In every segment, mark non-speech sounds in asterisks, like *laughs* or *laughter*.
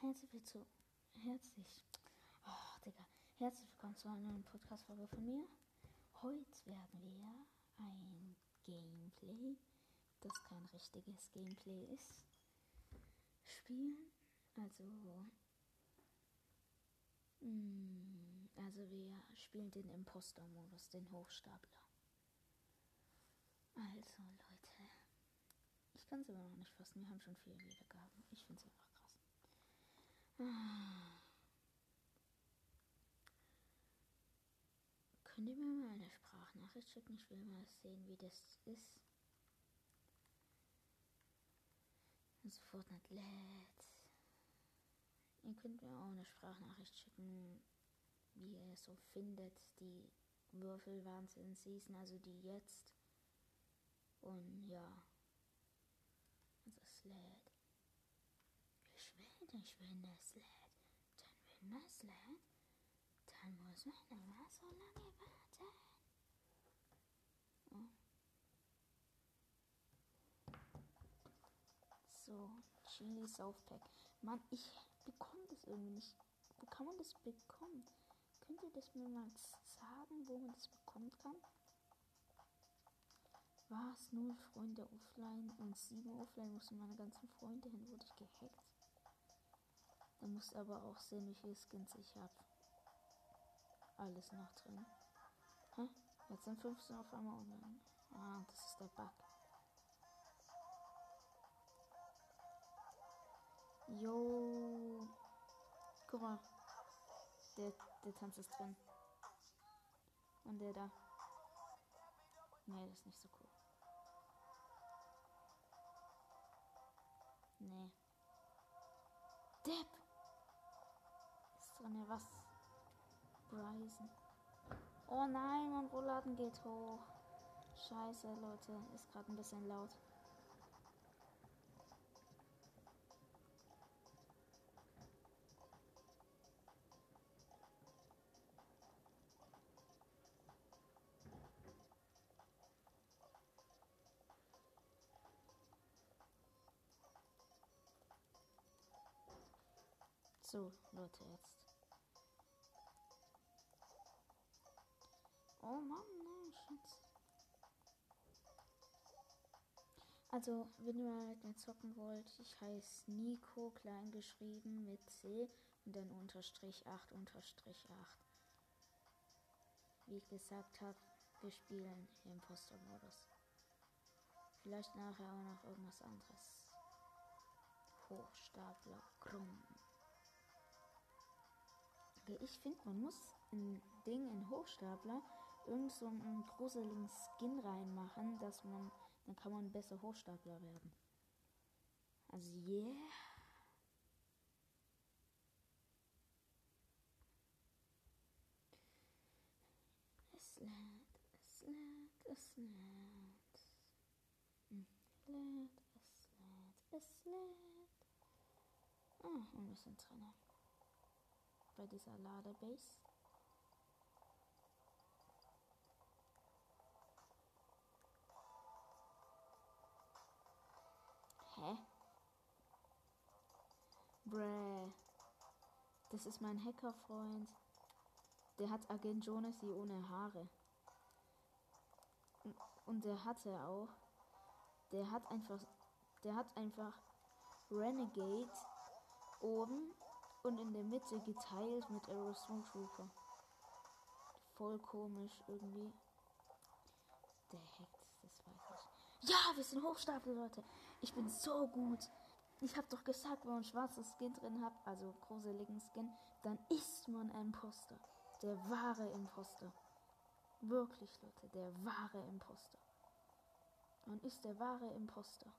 Herzlich willkommen. Herzlich. Oh, Digga. Herzlich willkommen zu einer neuen Podcast-Folge von mir. Heute werden wir ein Gameplay, das kein richtiges Gameplay ist, spielen. Also. mm, Also, wir spielen den Imposter-Modus, den Hochstapler. Also, Leute. Ich kann es aber noch nicht fassen. Wir haben schon vier Wiedergaben. Ich finde es einfach. Könnt ihr mir mal eine Sprachnachricht schicken? Ich will mal sehen, wie das ist. Also Fortnite lädt. Ihr könnt mir auch eine Sprachnachricht schicken, wie ihr so findet, die Würfelwahnsinn-Season, also die jetzt. Und ja. Also lädt. Ich es lädt. Denn wenn es lädt, dann muss man immer so lange warten. Oh. So, Chili Southpack. Mann, ich bekomme das irgendwie nicht. Wo kann man das bekommen? Könnt ihr das mir mal sagen, wo man das bekommen kann? Was? Null Freunde offline und sieben offline mussten meine ganzen Freunde hin, wurde ich gehackt. Da muss aber auch sehen, wie viele Skins ich habe. Alles noch drin. Hä? Jetzt sind 15 auf einmal online. Ah, das ist der Bug. Jo. Guck mal. Der, der Tanz ist drin. Und der da. Nee, das ist nicht so cool. Nee. Depp! Drin was? Bryson. Oh nein, mein Rollladen geht hoch. Scheiße, Leute. Ist gerade ein bisschen laut. So, Leute, jetzt. Oh Mann, nein, Schatz. Also, wenn ihr mal mit mir zocken wollt, ich heiße Nico, klein geschrieben mit C und dann unterstrich 8 unterstrich 8. Wie ich gesagt habe, wir spielen im Imposter-Modus. Vielleicht nachher auch noch irgendwas anderes. Hochstapler, krumm. Ich finde, man muss ein Ding in Hochstapler irgend so einen gruseligen Skin reinmachen, dass man, dann kann man besser Hochstapler werden. Also yeah. Es lädt, es lädt, es lädt. Hm, Lädt, es lädt, es lädt. Ah, wir sind drin. Bei dieser Ladebase. Hä? Bräh. Das ist mein Hackerfreund. Der hat Agent Jonas ohne Haare. Und- der hatte auch. Der hat einfach. Der hat einfach Renegade oben und in der Mitte geteilt mit Aero Trooper. Voll komisch irgendwie. Der hackt, das weiß ich. Ja, wir sind Hochstapel, Leute. Ich bin so gut. Ich hab doch gesagt, wenn man schwarzes Skin drin hat, also gruseligen Skin, dann ist man ein Imposter. Der wahre Imposter. Wirklich, Leute, der wahre Imposter. Man ist der wahre Imposter.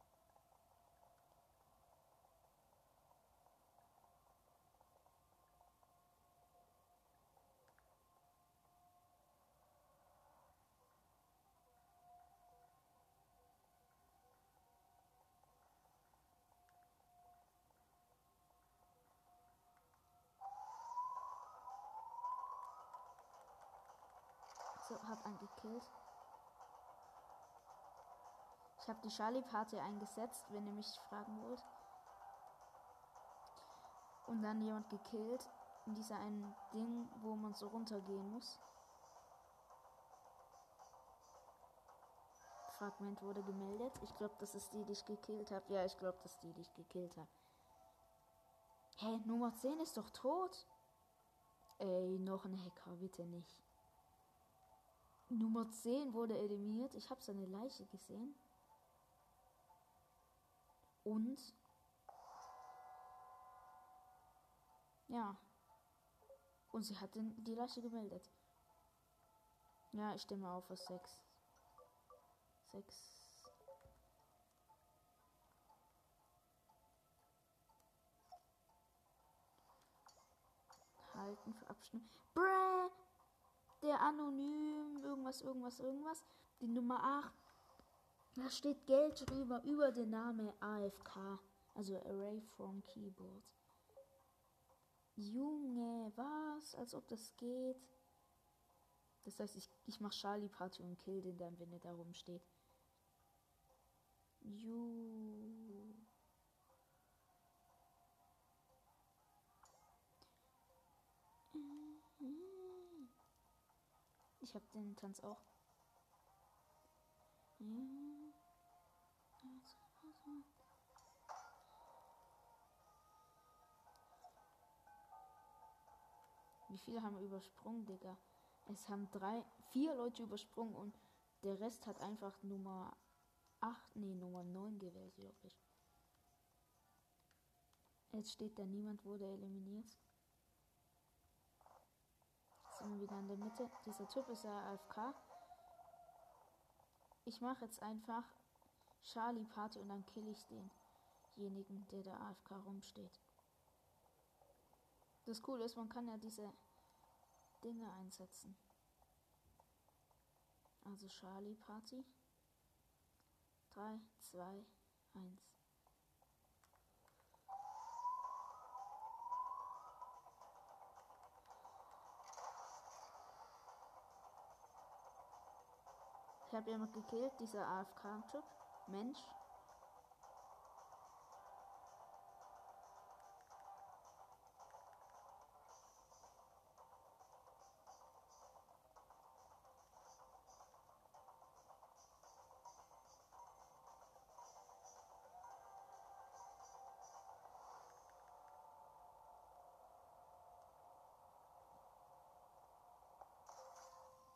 Hab einen gekillt. Ich habe die Charlie Party eingesetzt, wenn ihr mich fragen wollt. und dann jemand gekillt in dieser einen Ding, wo man so runtergehen muss. Fragment wurde gemeldet. Ich glaube, das ist die, die ich gekillt habe. Ja, ich glaube, das ist die, die ich gekillt habe. Hä, Nummer 10 ist doch tot. Ey, noch ein Hacker, bitte nicht. Nummer 10 wurde eliminiert. Ich habe seine Leiche gesehen. Und ja. Und sie hat den, die Leiche gemeldet. Ja, ich stimme auf für 6. 6. Halten für Abstimmung. Bräh! Der Anonym, irgendwas, irgendwas, irgendwas. Die Nummer 8. Da steht Geld drüber, über den Namen AFK. Also Array from Keyboard. Junge, was? Als ob das geht. Das heißt, ich, ich mach Charlie Party und kill den dann, wenn er da rumsteht. Ju. Ich hab den Tanz auch. Wie viele haben übersprungen, Digga? Es haben drei, vier Leute übersprungen und der Rest hat einfach Nummer 8, nee, Nummer 9 gewählt, glaube ich. Jetzt steht da, niemand wurde eliminiert. Sind wieder in der Mitte. Dieser Typ ist ja AFK. Ich mache jetzt einfach Charlie Party und dann kill ich denjenigen, der da AFK rumsteht. Das Coole ist, man kann ja diese Dinge einsetzen. Also Charlie Party. 3, 2, 1. Ich habe jemand gekillt, dieser AFK-Typ. Mensch.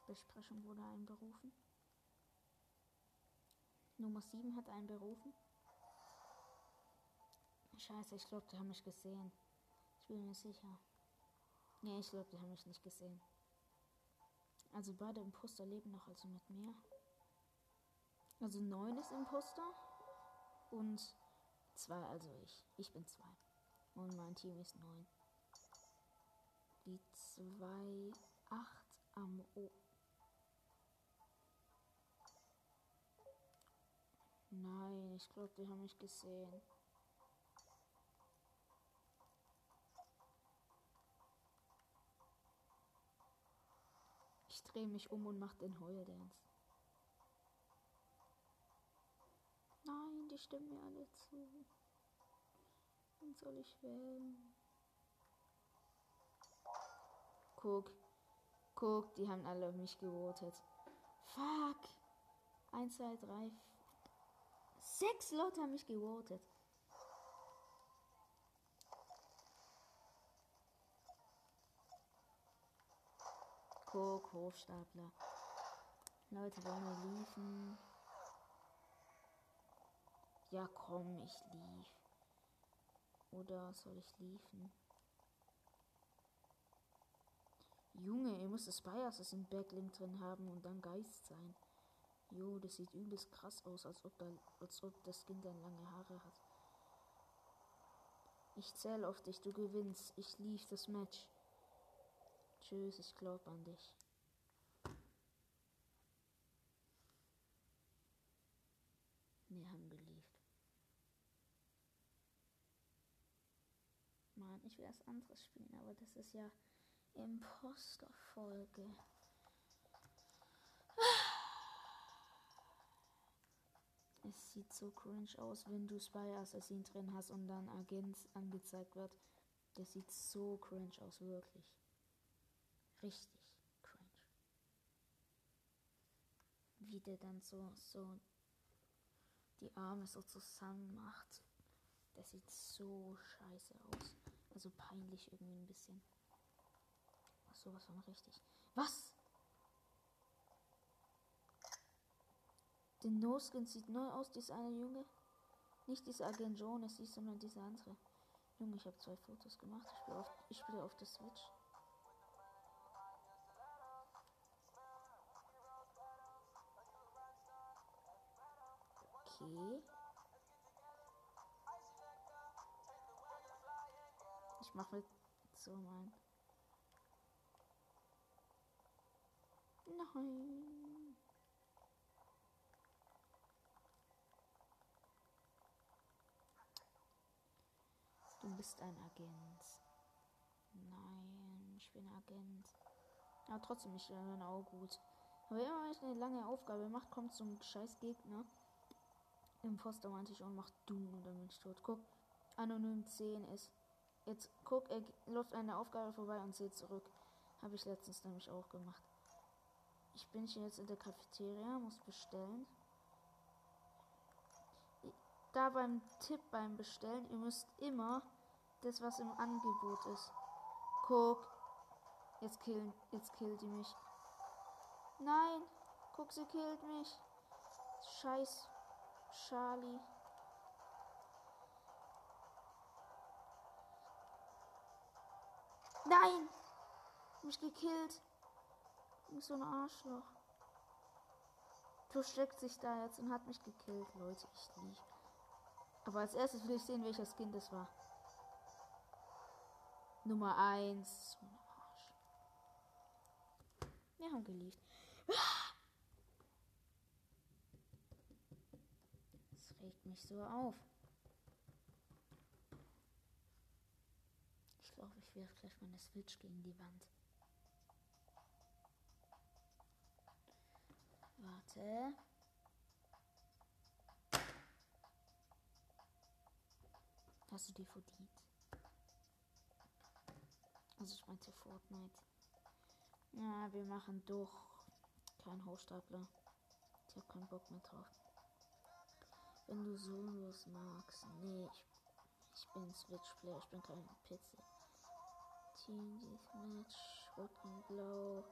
Besprechung wurde einberufen. Nummer 7 hat einen berufen. Scheiße, ich glaube, die haben mich gesehen. Ich bin mir sicher. Nee, ich glaube, die haben mich nicht gesehen. Also beide Imposter leben noch also mit mir. Also 9 ist Imposter und 2, also ich. Ich bin 2. Und mein Team ist 9. Die 2, 8 am O. Ich glaube, die haben mich gesehen. Ich drehe mich um und mache den Heuldance. Nein, die stimmen mir alle zu. Wen soll ich wählen? Guck. Guck, die haben alle auf mich gewotet. Fuck. 1, 2, 3, 4. Sechs Leute haben mich gewotet. Guck, Hofstapler. Leute, wollen wir liefen? Ja, komm, ich lief. Oder soll ich liefen? Junge, ihr müsst das Bias im Backlink drin haben und dann Geist sein. Jo, das sieht übelst krass aus, als ob, da, als ob das Kind dann lange Haare hat. Ich zähle auf dich, du gewinnst. Ich lief das Match. Tschüss, ich glaub an dich. Wir haben gelieft. Mann, ich will was anderes spielen, aber das ist ja Imposter-Folge. Es sieht so cringe aus, wenn du Spy Assassin drin hast und dann Agent angezeigt wird. Der sieht so cringe aus, wirklich. Richtig cringe. Wie der dann so, so die Arme so zusammen macht. Der sieht so scheiße aus. Also peinlich irgendwie ein bisschen. Sowas von richtig. Was? Der No-Skin sieht neu aus, dieser eine Junge. Nicht dieser Agent Jonas, sondern dieser andere. Junge, ich habe zwei Fotos gemacht. Ich spiele auf, ich auf der Switch. Okay. Ich mache mit so mein. Nein. Du bist ein Agent. Nein, ich bin Agent. Aber trotzdem, ich bin auch gut. Aber immer wenn ich eine lange Aufgabe mache, kommt so ein scheiß Gegner. Imposter meinte ich und macht Doom und dann bin ich tot. Guck, anonym 10 ist. Jetzt guck, er läuft eine Aufgabe vorbei und zählt zurück. Habe ich letztens nämlich auch gemacht. Ich bin hier jetzt in der Cafeteria, muss bestellen. Da beim Tipp beim Bestellen, ihr müsst immer das, was im Angebot ist. Guck. Jetzt killen, jetzt killt die mich. Nein, guck, sie killt mich. Scheiß Charlie. Nein! Mich gekillt. So ein Arschloch. Versteckt sich da jetzt und hat mich gekillt. Leute, ich lieg. Aber als erstes will ich sehen, welcher Skin das war. Nummer 1. So ein Arsch. Wir haben geliebt. Das regt mich so auf. Ich glaube, ich werfe gleich meine Switch gegen die Wand. Warte. Hast du die verdient? Also ich meinte Fortnite. Ja, wir machen doch keinen Hochstapler. Ich habe keinen Bock mehr drauf. Wenn du Solos magst. Nee, ich, ich bin Switch-Player, ich bin kein PC. Team Match, Rot gegen Blau,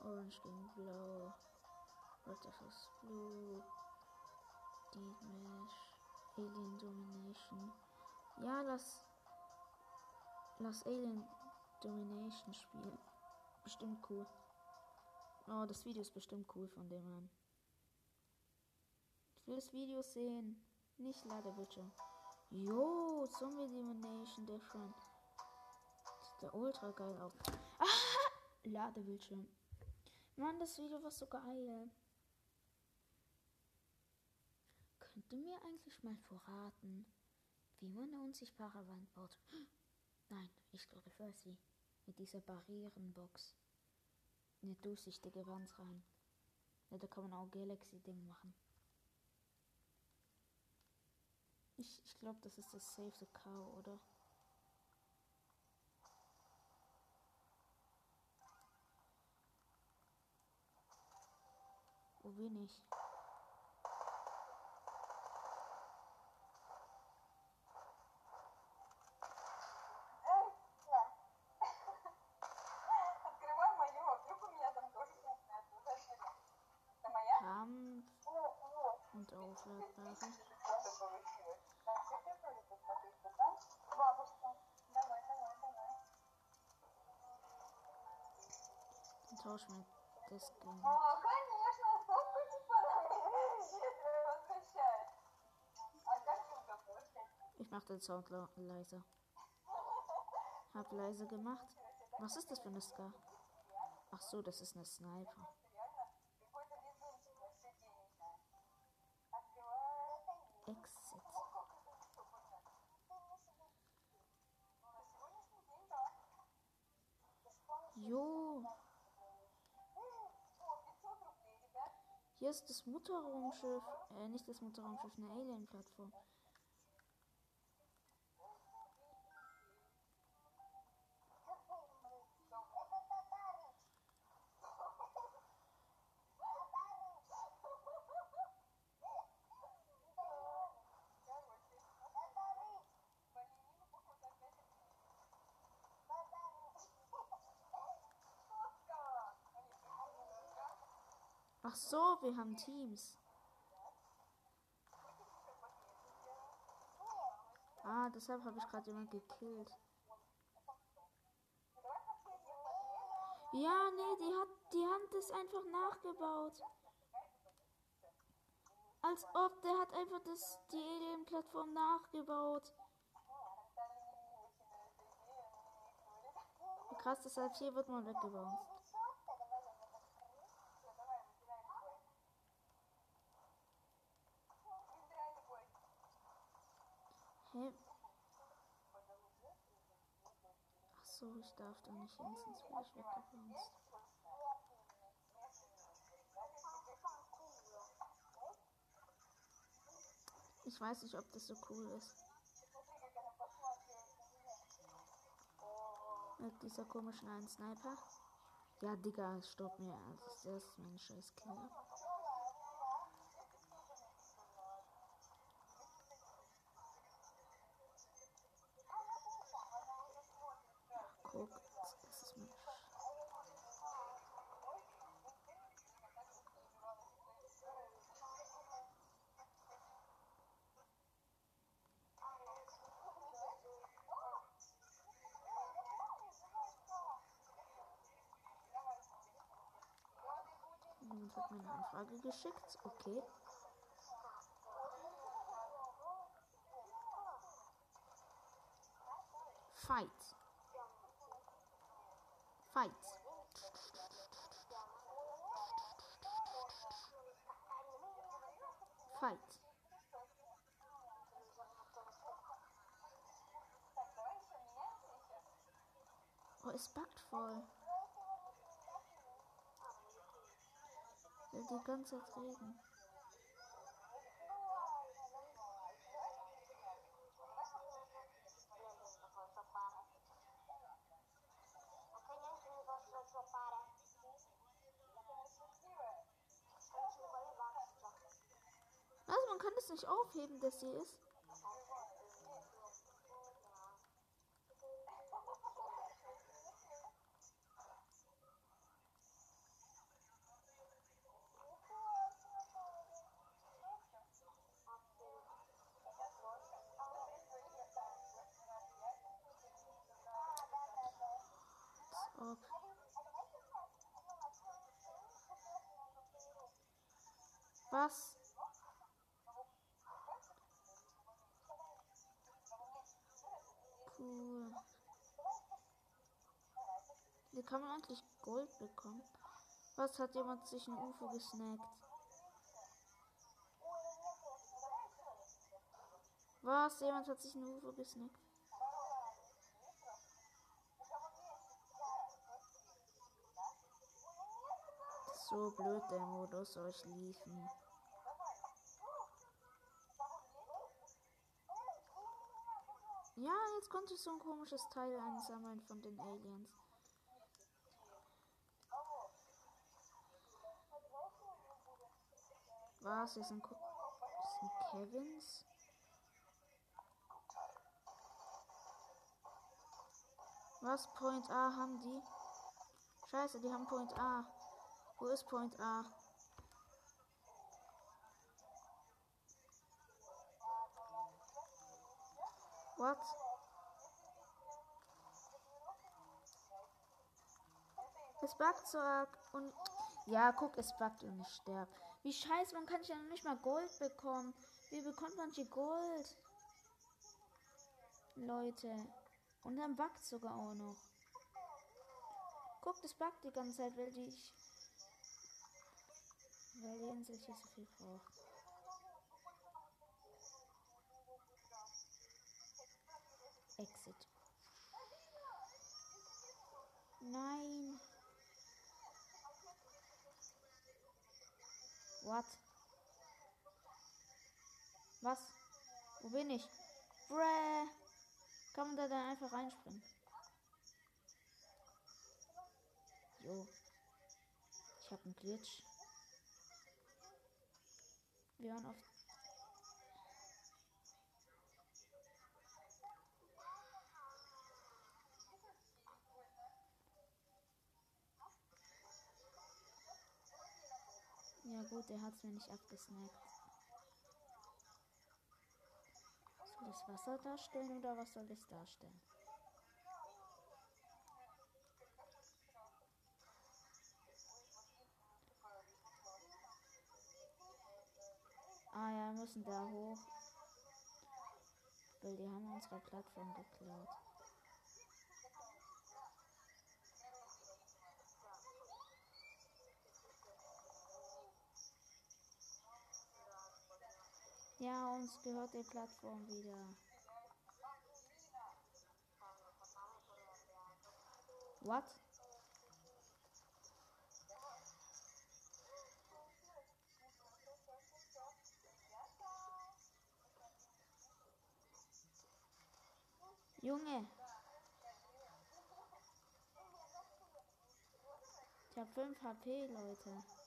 Orange gegen Blau, Red vs Blue, Deathmatch, Alien Domination. Ja, lass, lass Alien Domination spielen. Bestimmt cool. Oh, das Video ist bestimmt cool von dem an. Ich will das Video sehen. Nicht Ladebildschirm. Jo, Zombie Domination Different. Sieht der ultra geil aus. Ah! Ladebildschirm. Mann, das Video war so geil. Könnt ihr mir eigentlich mal verraten, wie man eine unsichtbare Wand baut? Nein, ich glaube, ich weiß wie. Mit dieser Barrierenbox. Eine durchsichtige Wand rein. Ja, da kann man auch Galaxy-Ding machen. Ich, ich glaube, das ist das Save the Cow, oder? Wo bin ich? tauschen wir das gegen. *laughs* Ich mach den Sound leiser. Hab leise gemacht. Was ist das für eine Ska? Ach so, das ist eine Sniper. Ist das Mutterraumschiff. Äh, nicht das Mutterraumschiff, eine Alien-Plattform. Ach so, wir haben Teams. Ah, deshalb habe ich gerade jemand gekillt. Ja, nee, die hat die Hand ist einfach nachgebaut. Als ob der hat einfach das die Alien-Plattform nachgebaut. Krass, deshalb hier wird man weggebaut. Hä? Ach so, ich darf da nicht hin, sonst werde ich weggebounced. Ich weiß nicht, ob das so cool ist. Mit dieser komischen einen Sniper. Ja, Digga, stopp mir. Das ist mein scheiß Killer. Guck, das ist mein Jemand hat mir eine Anfrage geschickt. Okay. Fight. Fight. Fight. Oh, es backt voll. Will die ganze Zeit reden. Also man kann das nicht aufheben, dass sie ist. Als ob. Was? Cool. Wie kann man eigentlich Gold bekommen? Was hat jemand sich ein UFO gesnackt? Was? Jemand hat sich ein UFO gesnackt? So blöd der Modus euch liefen. Ja, jetzt konnte ich so ein komisches Teil einsammeln von den Aliens. Was? Hier sind, sind Kevins? Was? Point A haben die? Scheiße, die haben Point A. Wo ist Point A? What? Es buggt so und. Ja, guck, es buggt und ich sterb. Wie scheiße, man kann ja noch nicht mal Gold bekommen. Wie bekommt man hier Gold? Leute. Und dann buggt sogar auch noch. Guck, das buggt die ganze Zeit, weil die ich. Weil die Insel hier so viel braucht. Exit. Nein. What? Was? Wo bin ich? Bräh. Kann man da dann einfach reinspringen? Jo. Ich habe einen Glitch. Wir waren auf. Gut, der hat es mir nicht abgesnackt. Soll das Wasser darstellen oder was soll das darstellen? Ah ja, wir müssen da hoch. Weil die haben unsere Plattform geklaut. Ja, uns gehört die Plattform wieder. What? Junge. Ich hab 5 HP, Leute.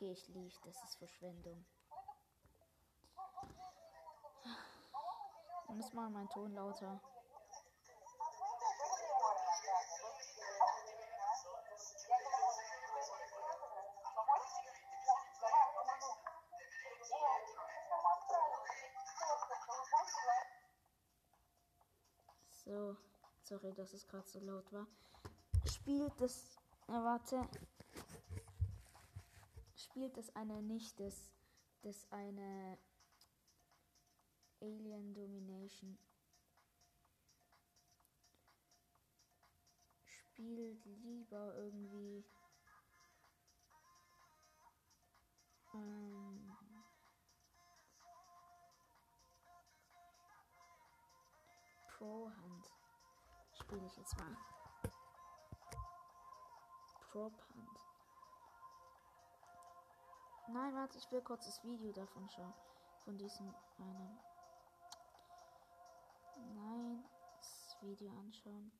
Okay, ich lief. Das ist Verschwendung. Dann ist mal mein Ton lauter. So, sorry, dass es gerade so laut war. Spielt das. Äh, warte. Spielt das eine nicht, das, das eine Alien Domination. Spielt lieber irgendwie. Ähm, Pro-Hand. Spiele ich jetzt mal. Prop-Hand. Nein, warte, ich will kurz das Video davon schauen. Von diesem einen. Nein, das Video anschauen.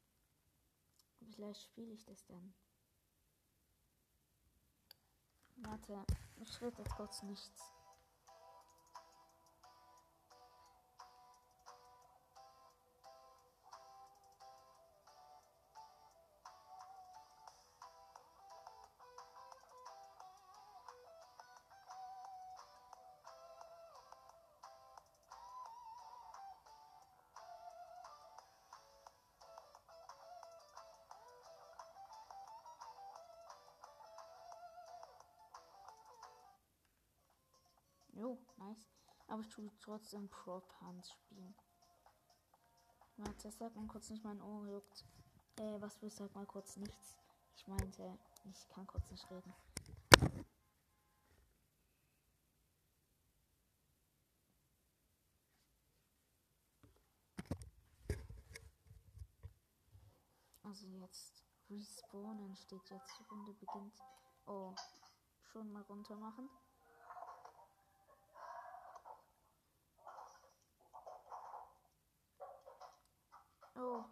Vielleicht spiele ich das dann. Warte, ich rede jetzt kurz nichts. Aber ich tue trotzdem Prop Hand spielen. Warte, sag mal kurz nicht, mein Ohr juckt. Äh, was will sag mal kurz nichts. Ich meinte, ich kann kurz nicht reden. Also jetzt respawnen steht jetzt, die Runde beginnt. Oh, schon mal runter machen. Oh.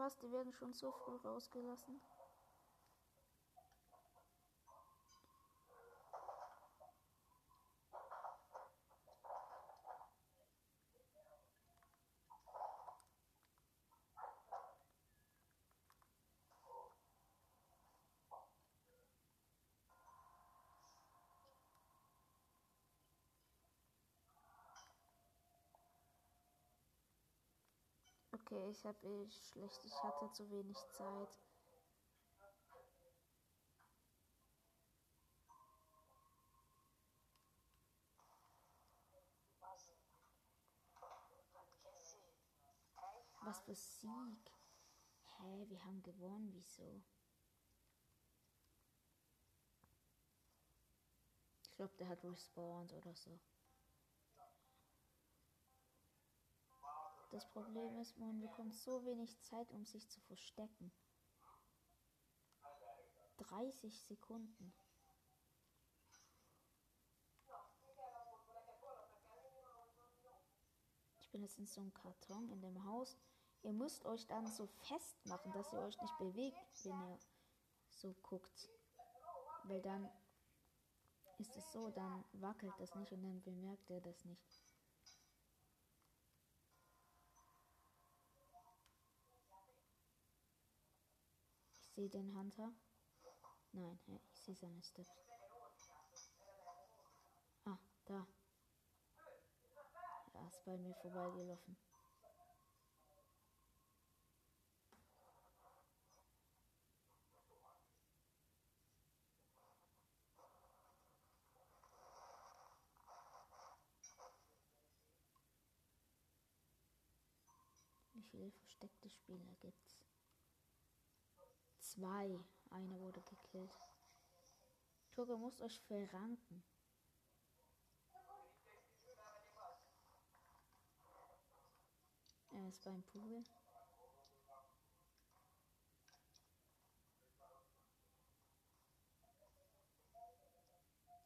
Was? Die werden schon so früh rausgelassen? Okay, ich habe eh schlecht, ich hatte zu wenig Zeit. Was für Sieg? Hä, wir haben gewonnen, wieso? Ich glaube, der hat respawned oder so. Das Problem ist, man bekommt so wenig Zeit, um sich zu verstecken. 30 Sekunden. Ich bin jetzt in so einem Karton in dem Haus. Ihr müsst euch dann so festmachen, dass ihr euch nicht bewegt, wenn ihr so guckt. Weil dann ist es so, dann wackelt das nicht und dann bemerkt ihr das nicht. Sehe den Hunter. Nein, ich sehe seine Steps. Ah, da. Er ist bei mir vorbeigelaufen. Wie viele versteckte Spieler gibt's? Zwei. Einer wurde gekillt. Togo muss euch verranken. Er ist beim Pool.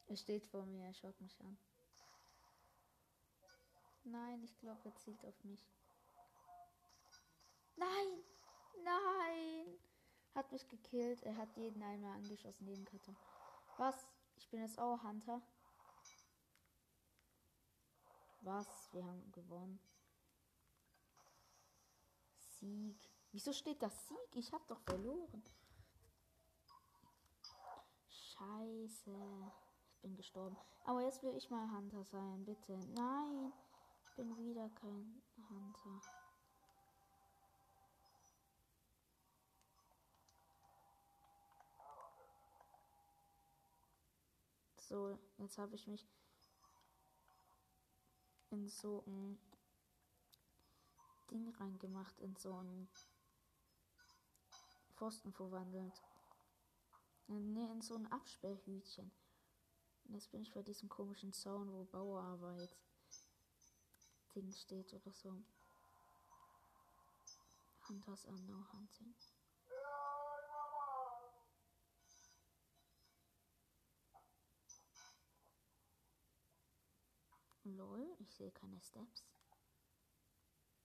Er steht vor mir, er schaut mich an. Nein, ich glaube, er zielt auf mich. Nein! Nein! Hat mich gekillt. Er hat jeden einmal angeschossen, jeden Karton. Was? Ich bin jetzt auch Hunter. Was? Wir haben gewonnen. Sieg. Wieso steht das Sieg? Ich hab doch verloren. Scheiße. Ich bin gestorben. Aber jetzt will ich mal Hunter sein, bitte. Nein. Ich bin wieder kein Hunter. So, jetzt habe ich mich in so ein Ding reingemacht, in so ein Pfosten verwandelt. Ne, in so ein Absperrhütchen. Und jetzt bin ich bei diesem komischen Zaun, wo Bauarbeit Ding steht oder so. Hunters are no hunting. Lol, ich sehe keine Steps.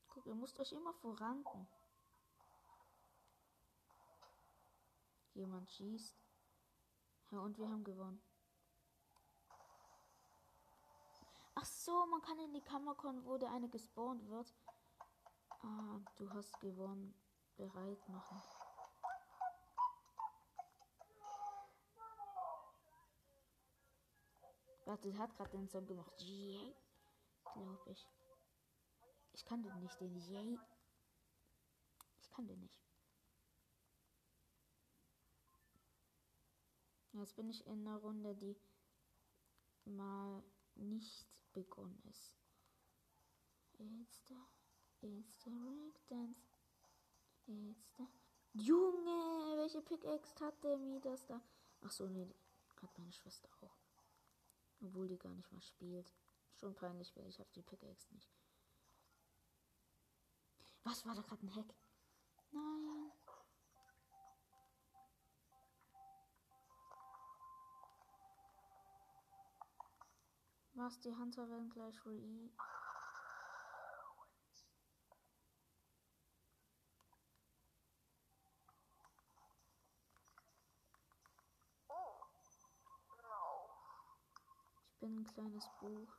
Guck, ihr müsst euch immer voranken. Jemand schießt. Ja, und wir haben gewonnen. Ach so, man kann in die Kammer kommen, wo der eine gespawnt wird. Ah, du hast gewonnen. Bereit machen. Warte, hat gerade den Song gemacht. Yay. Glaube ich. Ich kann den nicht, den Yay. Ich kann den nicht. Jetzt bin ich in einer Runde, die mal nicht begonnen ist. It's the, it's the Breakdance. It's the... Junge, welche Pickaxe hat der mir das da? Ach so, nee, hat meine Schwester auch. Obwohl die gar nicht mal spielt. Schon peinlich, weil ich habe die Pickaxe nicht. Was war da gerade ein Hack? Nein. Was, die Hunter werden gleich re... Oh. No. Ich bin ein kleines Buch.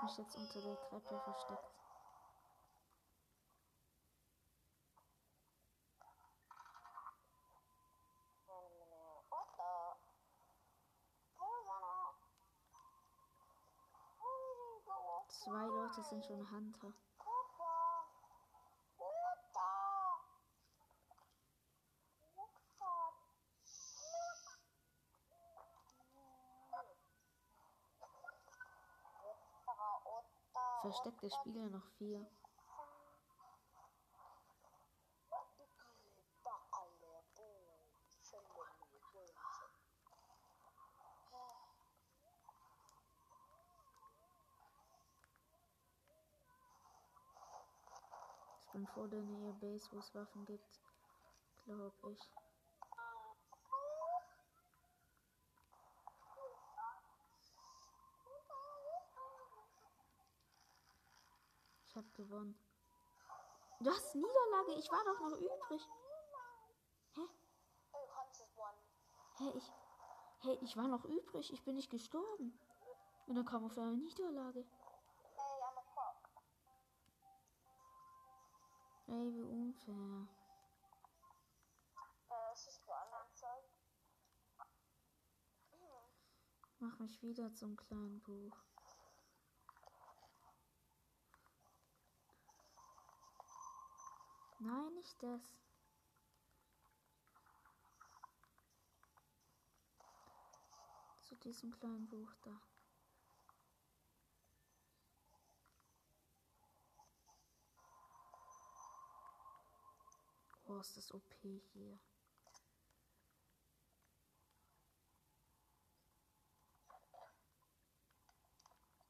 Habe mich jetzt unter der Treppe versteckt. Zwei Leute sind schon Hunter. Papa. What the? What the? Otta, Otta, Versteckte Spieler noch vier. Ich bin vor der Nähe Base, wo es Waffen gibt. Glaube ich. Gewonnen. Was? Niederlage? Ich war doch noch übrig. Hä? Hä, ich. Hä, ich war noch übrig. Ich bin nicht gestorben. Und dann kam auf einmal Niederlage. Ey, wie unfair. Mach mich wieder zum kleinen Buch. Nein, nicht das. Zu diesem kleinen Buch da. Oh, ist das OP hier.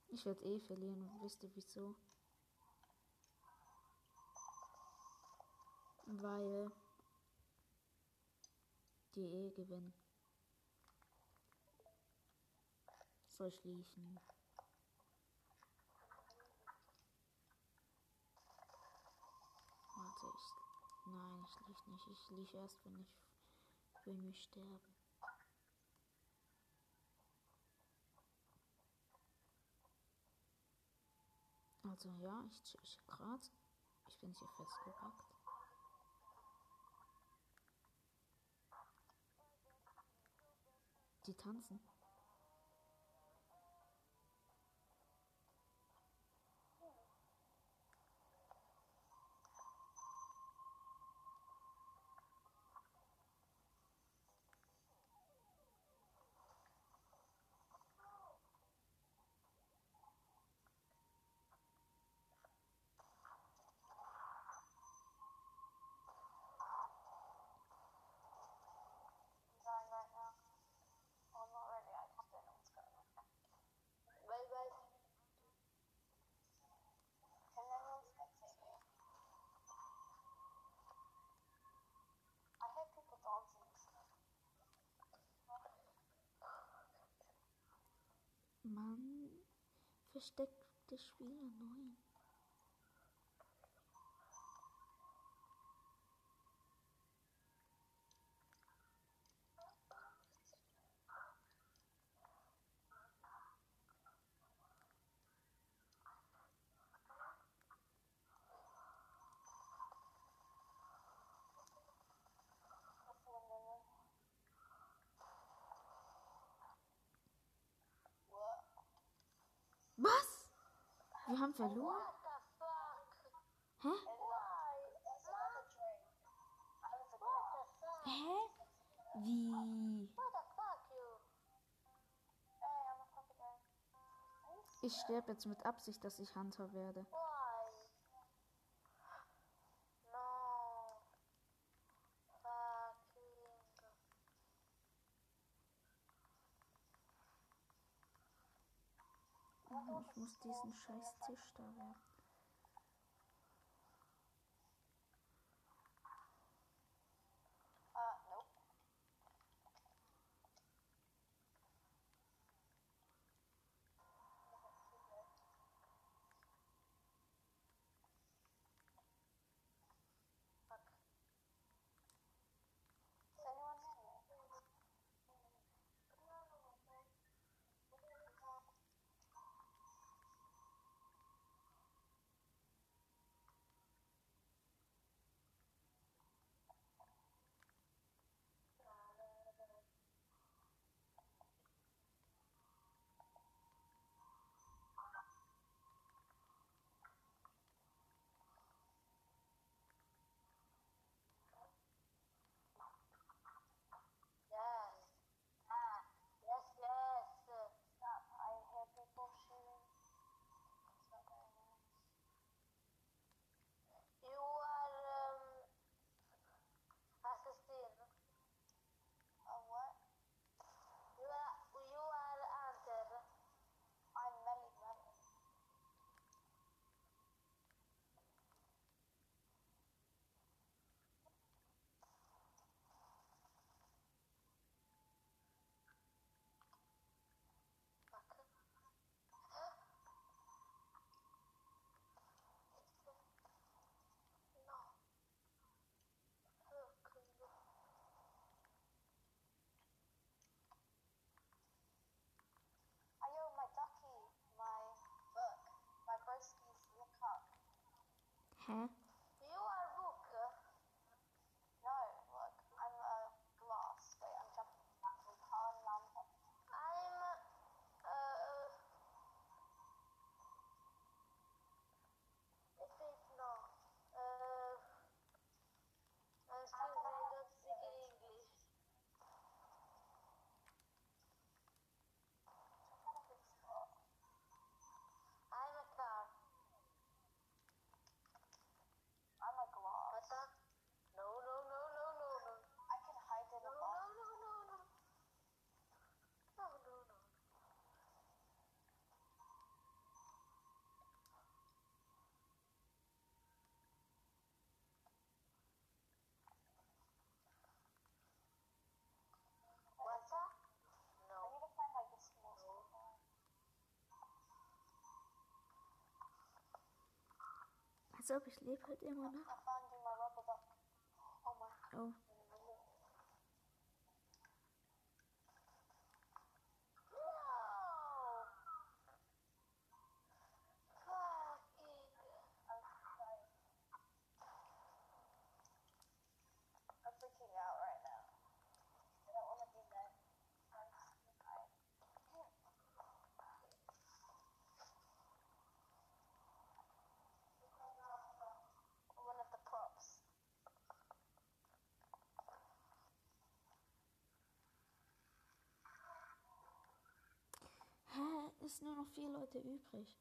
Ich werde eh verlieren wisst ihr wieso? Weil die eh gewinnen. Soll ich liefen? Warte, ich. Nein, ich lief nicht. Ich lief erst, wenn ich wenn wir sterben. Also ja, ich check gerade. Ich bin hier festgepackt. Die tanzen. Mann, versteckte Spieler 9. What's the window room? What? Was? Wir haben verloren? What the fuck? Hä? Why? That's not the drink. I was a What the fuck? Hä? Wie? What the fuck, you? Hey, I'm a fuck again. Ich sterbe jetzt mit Absicht, dass ich Hunter werde. Why? No. Fucking. Oh, ich muss diesen scheiß Tisch da werfen. Hä? You are a book. No, look, I'm a glass. Wait, I'm jumping back from car number. I'm uh it is not. Uh excuse me, I don't speak in English. I'm a car. I'm a glass. What the? No, no, no, no, no, no. I can hide in No, a no, box. no, no, no. No, no, no. What's that? I No. need to find like a small No. Als ob ich lebe halt immer noch. Duck. Oh Hä? Es sind nur noch vier Leute übrig.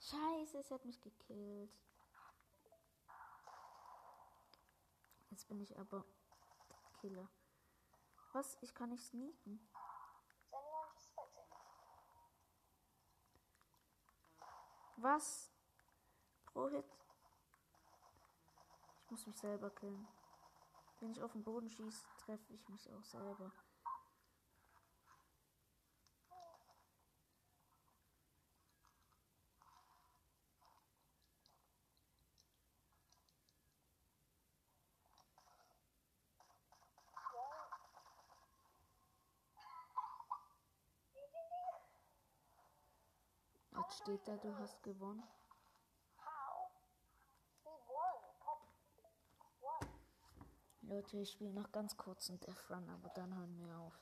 Scheiße, es hat mich gekillt. Jetzt bin ich aber Killer. Was? Ich kann nicht sneaken. Was? Pro Hit. Ich muss mich selber killen. Wenn ich auf den Boden schieße, treffe ich mich auch selber. Jetzt steht da, du hast gewonnen. Leute, ich spiele noch ganz kurz einen Death Run, aber dann hören wir auf.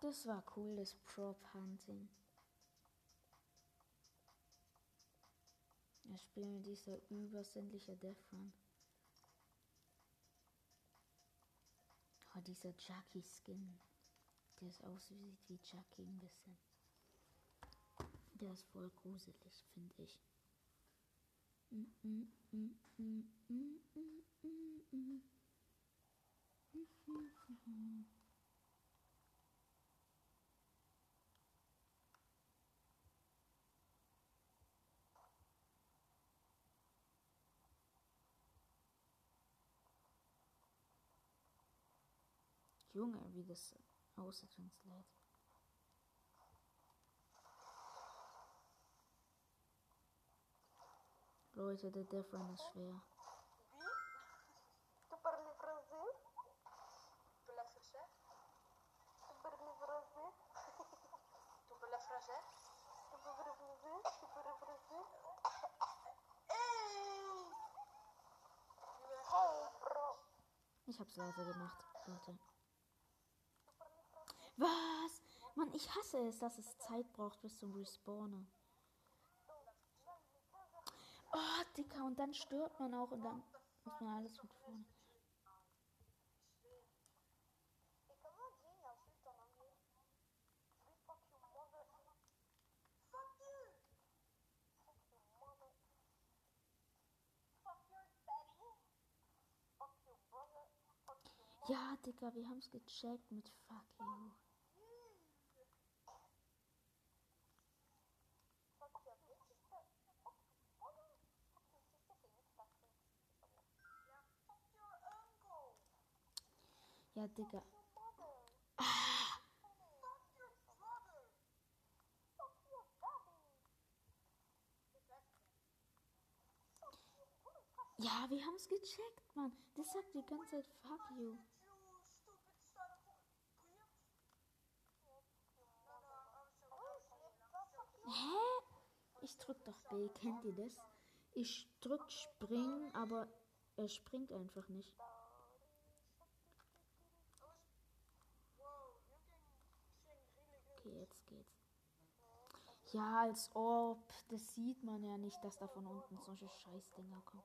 Das war cool, das Prop Hunting. Wir spielen dieser übersinnliche Death Run. Oh, dieser Jackie Skin. Der ist aussieht wie Jackie ein bisschen. Der ist voll gruselig, finde ich. Junge, wie das aussieht. Leute, der Death ist schwer. Ich hab's leise gemacht, Leute. Was? Mann, ich hasse es, dass es Zeit braucht bis zum Respawner. Oh, Dicker, und dann stört man auch und dann muss man alles von vorne. Ja, Digga, wir haben es gecheckt mit Fuck you. Ja, Digga. Ja, wir haben's gecheckt, Mann. Das sagt die ganze Zeit Fuck you. Hä? Ich drück doch B, kennt ihr das? Ich drück springen, aber er springt einfach nicht. Okay, jetzt geht's. Ja, als ob. Das sieht man ja nicht, dass da von unten solche Scheißdinger kommen.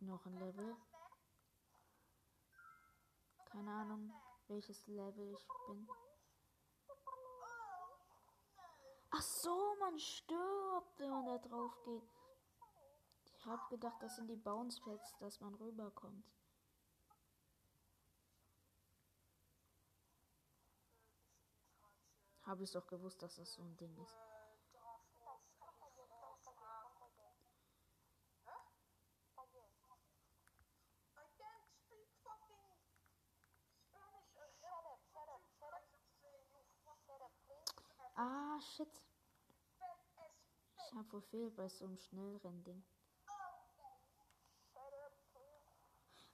Noch ein Level. Keine Ahnung, welches Level ich bin. Ach so, man stirbt, wenn man da drauf geht. Ich hab gedacht, das sind die Bounce Pads, dass man rüberkommt. Habe ich doch gewusst, dass das so ein Ding ist. Ah, shit. Ich hab verfehlt bei so einem Schnellrennding.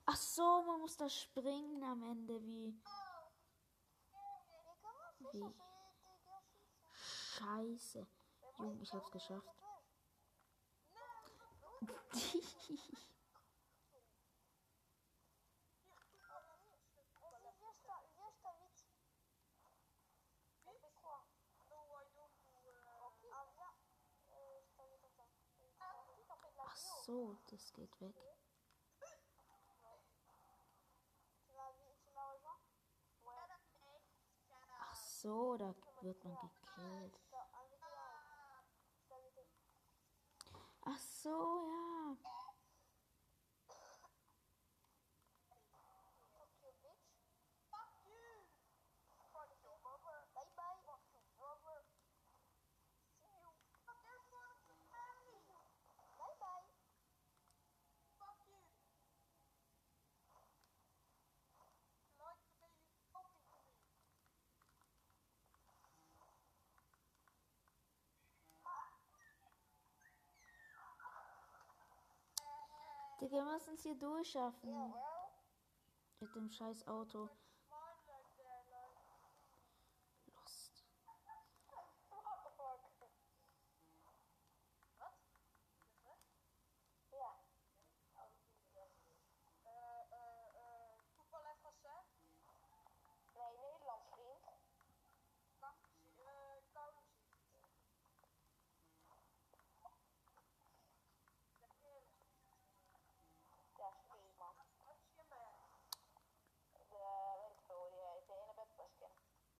Ach so, man muss da springen am Ende wie. Wie? Scheiße. Junge, ich hab's geschafft. *laughs* *laughs* so, das geht weg. Ach so, da wird man gekillt. Ach so, ja. Fuck you, bitch. Fuck you. Fuck you, brother. Bye bye. Fuck you, brother. See you. Fuck your fucking family. Bye bye. fuck you. Like the way you talking to me. Digga, wir müssen es hier durchschaffen. Mit dem scheiß Auto.